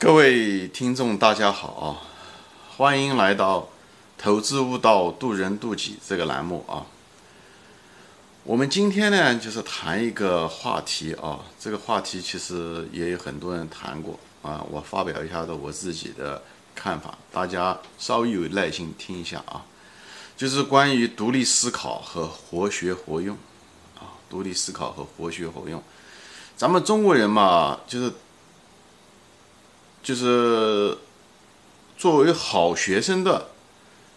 各位听众，大家好啊！欢迎来到《投资悟道，渡人渡己》这个栏目啊。我们今天呢，就是谈一个话题啊。这个话题其实也有很多人谈过啊。我发表一下的我自己的看法，大家稍微有耐心听一下啊。就是关于独立思考和活学活用啊。独立思考和活学活用，咱们中国人嘛，就是。就是作为好学生的，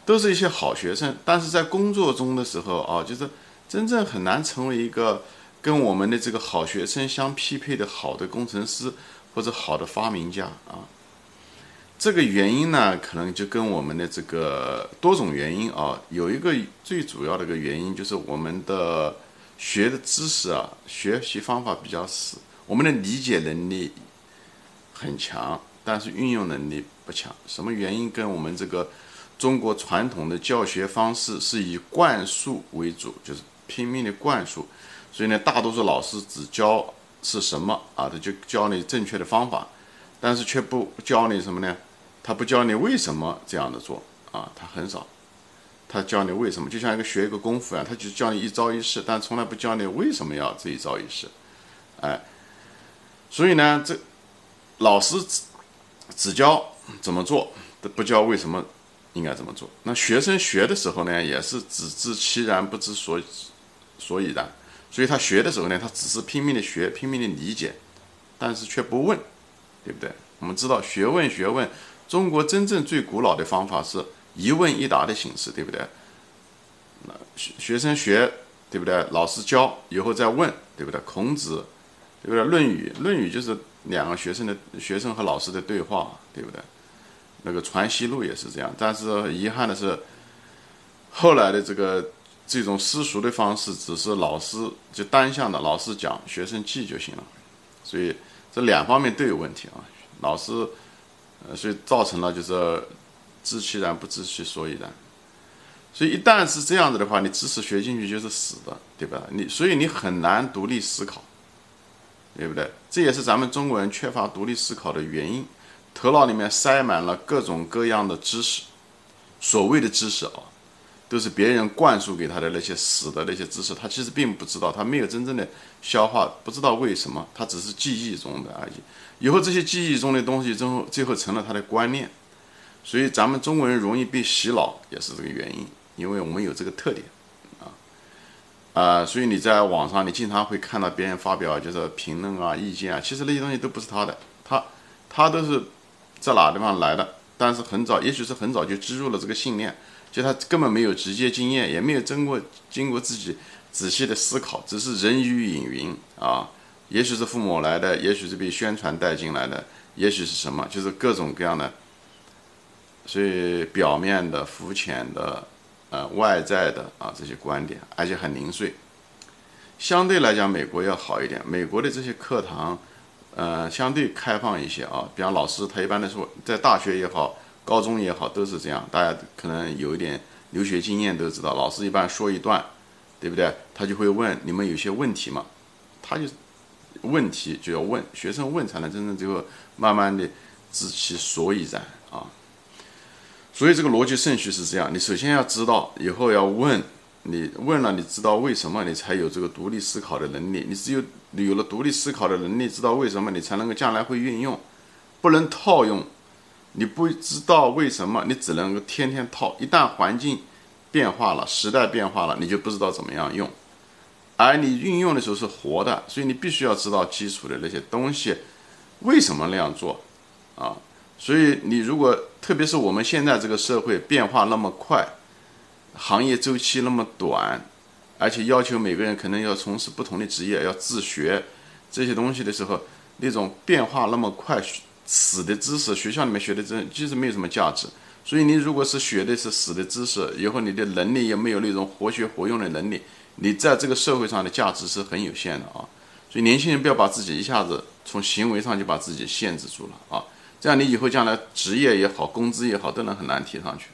都是一些好学生，但是在工作中的时候啊，就是真正很难成为一个跟我们的这个好学生相匹配的好的工程师或者好的发明家啊。这个原因呢，可能就跟我们的这个多种原因啊，有一个最主要的一个原因就是我们的学的知识啊，学习方法比较死，我们的理解能力很强。但是运用能力不强，什么原因？跟我们这个中国传统的教学方式是以灌输为主，就是拼命的灌输，所以呢，大多数老师只教是什么啊？他就教你正确的方法，但是却不教你什么呢？他不教你为什么这样的做啊？他很少，他教你为什么？就像一个学一个功夫一样，他就教你一招一式，但从来不教你为什么要这一招一式，哎，所以呢，这老师。只教怎么做，不教为什么应该怎么做。那学生学的时候呢，也是只知其然，不知所所以然。所以他学的时候呢，他只是拼命的学，拼命的理解，但是却不问，对不对？我们知道学问学问，中国真正最古老的方法是一问一答的形式，对不对？那学学生学，对不对？老师教以后再问，对不对？孔子，对不对？论语，论语就是。两个学生的学生和老师的对话，对不对？那个传习录也是这样，但是遗憾的是，后来的这个这种私塾的方式，只是老师就单向的，老师讲，学生记就行了。所以这两方面都有问题啊。老师，呃，所以造成了就是知其然不知其所以然。所以一旦是这样子的话，你知识学进去就是死的，对吧？你所以你很难独立思考。对不对？这也是咱们中国人缺乏独立思考的原因，头脑里面塞满了各种各样的知识，所谓的知识啊，都是别人灌输给他的那些死的那些知识，他其实并不知道，他没有真正的消化，不知道为什么，他只是记忆中的而已。以后这些记忆中的东西，最后最后成了他的观念，所以咱们中国人容易被洗脑，也是这个原因，因为我们有这个特点。啊，所以你在网上，你经常会看到别人发表就是评论啊、意见啊，其实那些东西都不是他的，他他都是在哪地方来的？但是很早，也许是很早就植入了这个信念，就他根本没有直接经验，也没有经过经过自己仔细的思考，只是人云亦云啊。也许是父母来的，也许是被宣传带进来的，也许是什么，就是各种各样的，所以表面的、肤浅的。呃，外在的啊这些观点，而且很零碎，相对来讲，美国要好一点。美国的这些课堂，呃，相对开放一些啊。比方老师，他一般的说，在大学也好，高中也好，都是这样。大家可能有一点留学经验都知道，老师一般说一段，对不对？他就会问你们有些问题嘛？他就问题就要问，学生问才能真正最后慢慢的知其所以然啊。所以这个逻辑顺序是这样：你首先要知道，以后要问，你问了，你知道为什么，你才有这个独立思考的能力。你只有有了独立思考的能力，知道为什么，你才能够将来会运用，不能套用。你不知道为什么，你只能够天天套。一旦环境变化了，时代变化了，你就不知道怎么样用。而你运用的时候是活的，所以你必须要知道基础的那些东西，为什么那样做，啊。所以，你如果特别是我们现在这个社会变化那么快，行业周期那么短，而且要求每个人可能要从事不同的职业，要自学这些东西的时候，那种变化那么快，死的知识，学校里面学的真其实没有什么价值。所以，你如果是学的是死的知识，以后你的能力也没有那种活学活用的能力，你在这个社会上的价值是很有限的啊。所以，年轻人不要把自己一下子从行为上就把自己限制住了啊。这样你以后将来职业也好，工资也好，都能很难提上去。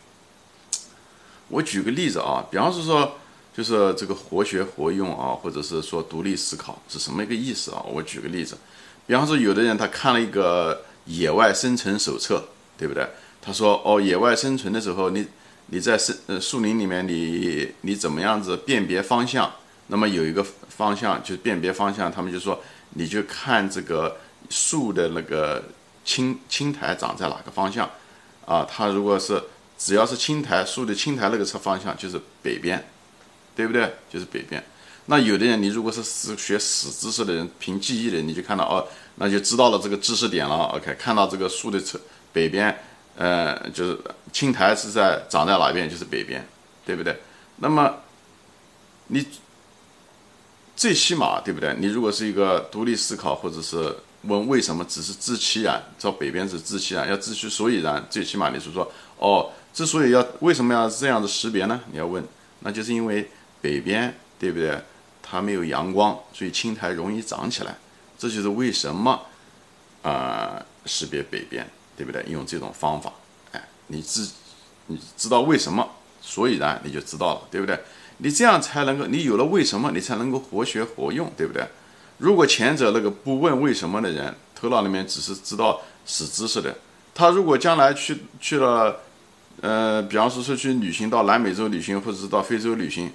我举个例子啊，比方是说，就是这个活学活用啊，或者是说独立思考是什么一个意思啊？我举个例子，比方说，有的人他看了一个野外生存手册，对不对？他说哦，野外生存的时候，你你在森呃树林里面，你你怎么样子辨别方向？那么有一个方向就是辨别方向，他们就说你就看这个树的那个青青苔长在哪个方向啊？它如果是只要是青苔树的青苔那个侧方向就是北边，对不对？就是北边。那有的人，你如果是史学死知识的人，凭记忆的，你就看到哦，那就知道了这个知识点了。OK，看到这个树的侧北边，呃，就是青苔是在长在哪边，就是北边，对不对？那么你最起码，对不对？你如果是一个独立思考，或者是问为什么，只是知其然，到北边是知其然，要知其所以然，最起码你是说，哦，之所以要为什么要这样的识别呢？你要问，那就是因为北边，对不对？它没有阳光，所以青苔容易长起来，这就是为什么啊识别北边，对不对？用这种方法，哎，你知你知道为什么，所以然你就知道了，对不对？你这样才能够，你有了为什么，你才能够活学活用，对不对？如果前者那个不问为什么的人，头脑里面只是知道死知识的，他如果将来去去了，呃，比方说是去旅行到南美洲旅行，或者是到非洲旅行。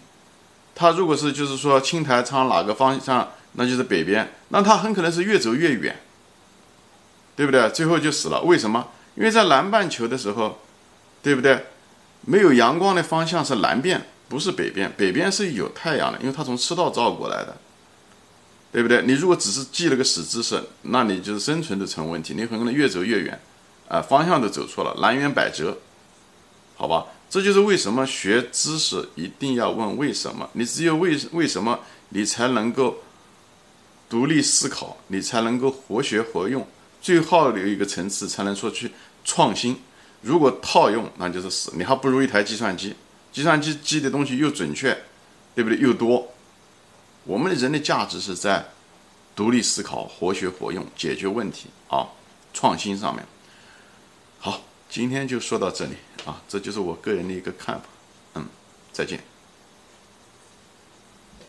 他如果是就是说青苔朝哪个方向，那就是北边，那他很可能是越走越远，对不对？最后就死了。为什么？因为在南半球的时候，对不对？没有阳光的方向是南边，不是北边。北边是有太阳的，因为它从赤道照过来的，对不对？你如果只是记了个死知识，那你就是生存都成问题，你很可能越走越远，啊，方向都走错了，南辕北辙，好吧？这就是为什么学知识一定要问为什么？你只有为为什么，你才能够独立思考，你才能够活学活用，最后的一个层次才能说去创新。如果套用，那就是死。你还不如一台计算机，计算机记的东西又准确，对不对？又多。我们的人的价值是在独立思考、活学活用、解决问题啊，创新上面。好。今天就说到这里啊，这就是我个人的一个看法，嗯，再见。